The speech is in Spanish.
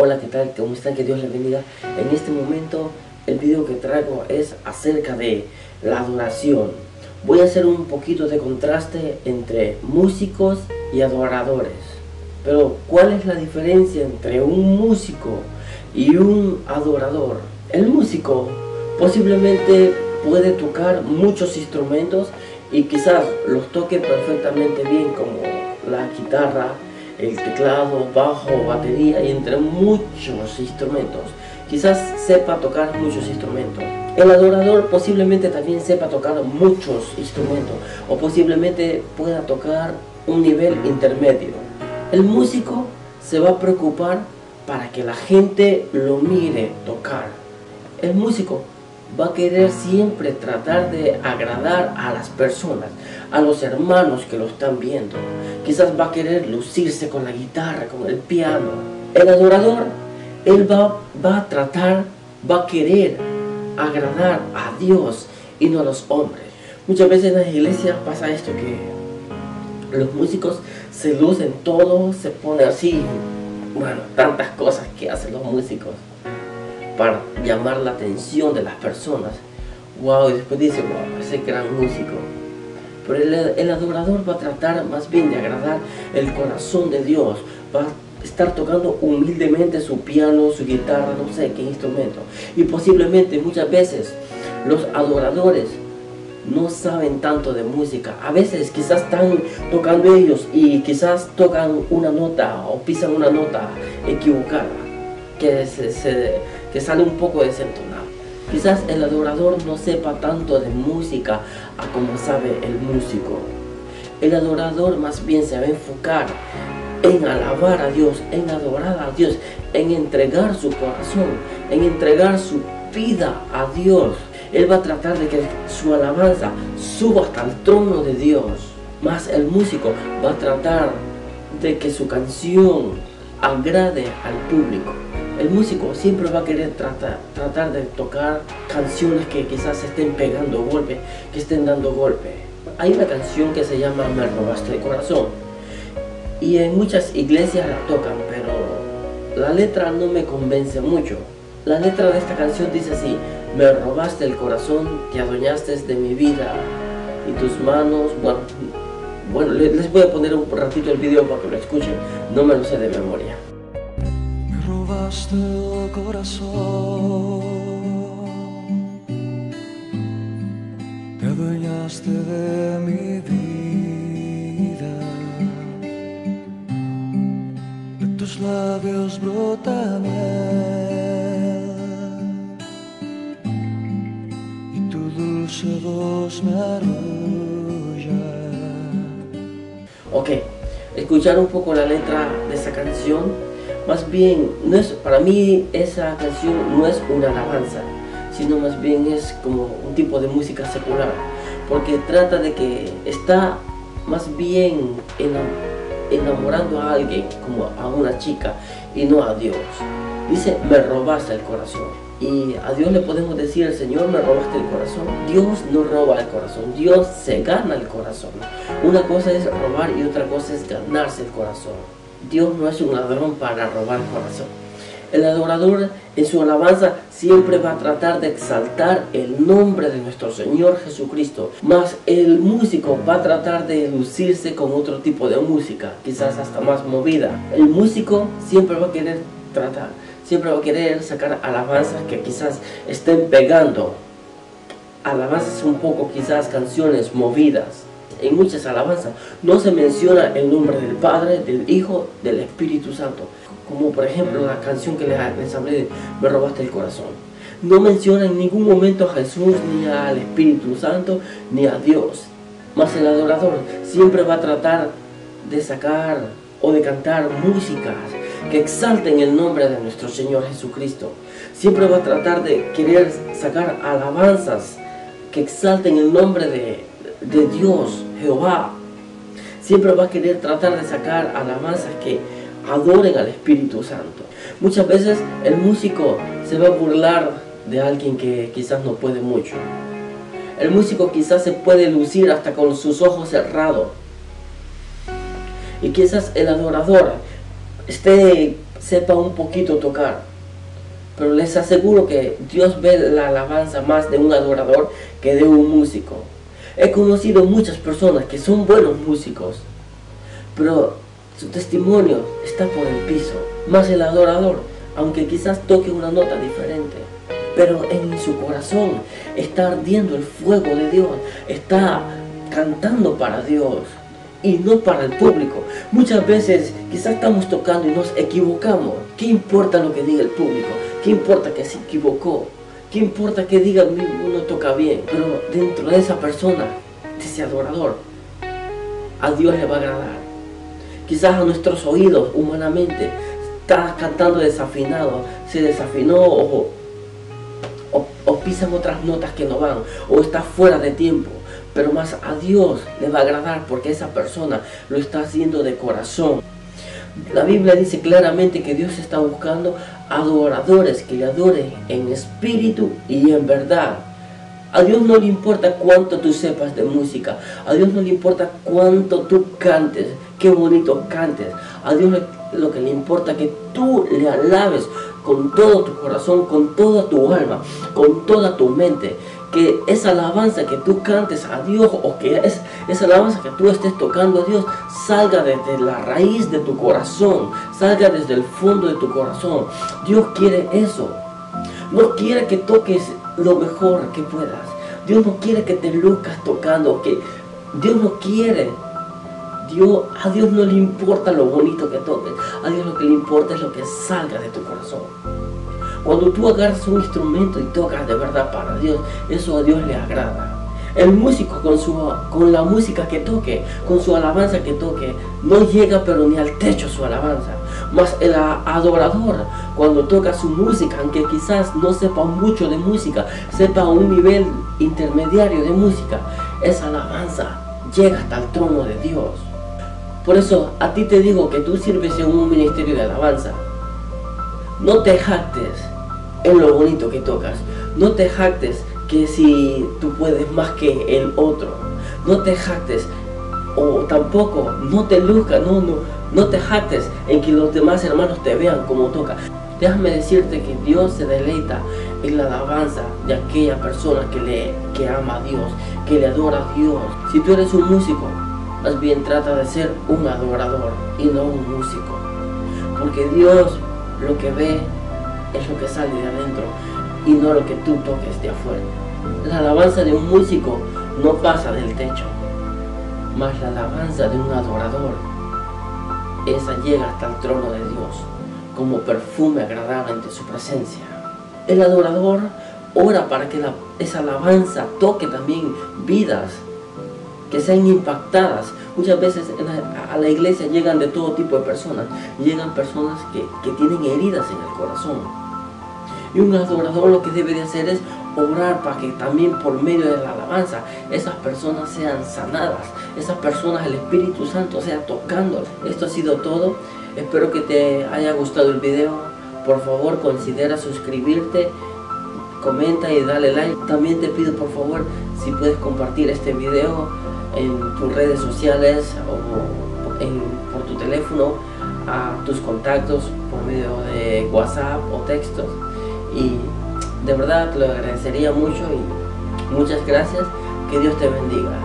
Hola, ¿qué tal? ¿Cómo están? Que Dios les bendiga. En este momento el video que traigo es acerca de la adoración. Voy a hacer un poquito de contraste entre músicos y adoradores. Pero, ¿cuál es la diferencia entre un músico y un adorador? El músico posiblemente puede tocar muchos instrumentos y quizás los toque perfectamente bien como la guitarra, el teclado, bajo, batería y entre muchos instrumentos. Quizás sepa tocar muchos instrumentos. El adorador posiblemente también sepa tocar muchos instrumentos o posiblemente pueda tocar un nivel intermedio. El músico se va a preocupar para que la gente lo mire tocar. El músico va a querer siempre tratar de agradar a las personas, a los hermanos que lo están viendo. Quizás va a querer lucirse con la guitarra, con el piano. El adorador, él va, va a tratar, va a querer agradar a Dios y no a los hombres. Muchas veces en las iglesias pasa esto que los músicos se lucen todo, se pone así, bueno, tantas cosas que hacen los músicos para llamar la atención de las personas. Wow, y después dice, wow, ese gran músico. Pero el, adorador va a tratar más bien de agradar el corazón de Dios. Va a estar tocando humildemente su piano, su guitarra, no sé qué instrumento. Y posiblemente muchas veces los adoradores no saben tanto de música. A veces quizás están tocando ellos y quizás tocan una nota o pisan una nota equivocada que se, se sale un poco desentonado. Quizás el adorador no sepa tanto de música a como sabe el músico. El adorador más bien se va a enfocar en alabar a Dios, en adorar a Dios, en entregar su corazón, en entregar su vida a Dios. Él va a tratar de que su alabanza suba hasta el trono de Dios. Más el músico va a tratar de que su canción agrade al público el músico siempre va a querer tratar, de tocar canciones que quizás estén pegando golpe, que estén dando golpe. Hay una canción que se llama Me robaste el corazón y en muchas iglesias la tocan, pero la letra no me convence mucho. La letra de esta canción dice así, me robaste el corazón, te adueñaste de mi vida y tus manos, bueno, bueno, les voy a poner un ratito el video para que lo escuchen, no me lo sé de memoria el corazón, te adueñaste de mi vida, de tus labios brota y tu dulce voz me arrulla. Ok, escuchar un poco la letra de esa canción más bien, no es, para mí esa canción no es una alabanza, sino más bien es como un tipo de música secular, porque trata de que está más bien enamorando a alguien, como a una chica, y no a Dios. Dice, me robaste el corazón. Y a Dios le podemos decir, Señor, me robaste el corazón. Dios no roba el corazón, Dios se gana el corazón. Una cosa es robar y otra cosa es ganarse el corazón. Dios no es un ladrón para robar corazón. El adorador en su alabanza siempre va a tratar de exaltar el nombre de nuestro Señor Jesucristo. Más el músico va a tratar de lucirse con otro tipo de música, quizás hasta más movida. El músico siempre va a querer tratar, siempre va a querer sacar alabanzas que quizás estén pegando. Alabanzas un poco quizás canciones movidas en muchas alabanzas no se menciona el nombre del Padre, del Hijo, del Espíritu Santo. Como por ejemplo la canción que les, hablé de Me robaste el corazón. No menciona en ningún momento a Jesús, ni al Espíritu Santo, ni a Dios. Mas el adorador siempre va a tratar de sacar o de cantar músicas que exalten el nombre de nuestro Señor Jesucristo. Siempre va a tratar de querer sacar alabanzas que exalten el nombre de, de Dios, Jehová, siempre va a querer tratar de sacar alabanzas que adoren al Espíritu Santo. Muchas veces el músico se va a burlar de alguien que quizás no puede mucho. El músico quizás se puede lucir hasta con sus ojos cerrados. Y quizás el adorador esté sepa un poquito tocar. Pero les aseguro que Dios ve la alabanza más de un adorador que de un músico. He conocido muchas personas que son buenos músicos, pero su testimonio está por el piso. Más el adorador, aunque quizás toque una nota diferente, pero en su corazón está ardiendo el fuego de Dios, está cantando para Dios y no para el público. Muchas veces quizás estamos tocando y nos equivocamos. ¿Qué importa lo que diga el público? ¿Qué importa que se equivocó? ¿Qué importa que diga uno toca bien? Pero dentro de esa persona, de ese adorador, a Dios le va a agradar. Quizás a nuestros oídos, humanamente, está cantando desafinado, se desafinó o, o pisan otras notas que no van, o está fuera de tiempo pero más a Dios le va a agradar porque esa persona lo está haciendo de corazón. La Biblia dice claramente que Dios está buscando adoradores que le adoren en espíritu y en verdad. A Dios no le importa cuánto tú sepas de música. A Dios no le importa cuánto tú cantes, qué bonito cantes. A Dios lo que le importa es que tú le alabes con todo tu corazón, con toda tu alma, con toda tu mente que esa alabanza que tú cantes a Dios o que es, esa alabanza que tú estés tocando a Dios salga desde la raíz de tu corazón, salga desde el fondo de tu corazón. Dios quiere eso. No quiere que toques lo mejor que puedas. Dios no quiere que te luzcas tocando, que Dios no quiere. Dios, a Dios no le importa lo bonito que toques. A Dios lo que le importa es lo que salga de tu corazón. Cuando tú agarras un instrumento y tocas de verdad para Dios, eso a Dios le agrada. El músico con, su, con la música que toque, con su alabanza que toque, no llega pero ni al techo su alabanza. Mas el adorador, cuando toca su música, aunque quizás no sepa mucho de música, sepa un nivel intermediario de música, esa alabanza llega hasta el trono de Dios. Por eso a ti te digo que tú sirves en un ministerio de alabanza. No te jactes en lo bonito que tocas. No te jactes que si tú puedes más que el otro. No te jactes o tampoco no te luzcas, no, no, no te jactes en que los demás hermanos te vean como toca. Déjame decirte que Dios se deleita en la alabanza de aquella persona que, le, que ama a Dios, que le adora a Dios. Si tú eres un músico, más bien trata de ser un adorador y no un músico. Porque Dios lo que ve es lo que sale de adentro y no lo que tú toques de afuera. La alabanza de un músico no pasa del techo, mas la alabanza de un adorador, esa llega hasta el trono de Dios como perfume agradable ante su presencia. El adorador ora para que esa alabanza toque también vidas que sean impactadas. Muchas veces a la iglesia llegan de todo tipo de personas. Llegan personas que, que tienen heridas en el corazón. Y un adorador lo que debe de hacer es orar para que también por medio de la alabanza esas personas sean sanadas. Esas personas, el Espíritu Santo sea tocando. Esto ha sido todo. Espero que te haya gustado el video. Por favor considera suscribirte comenta y dale like. También te pido por favor si puedes compartir este video en tus redes sociales o por tu teléfono a tus contactos por medio de WhatsApp o textos y de verdad te lo agradecería mucho y muchas gracias. Que Dios te bendiga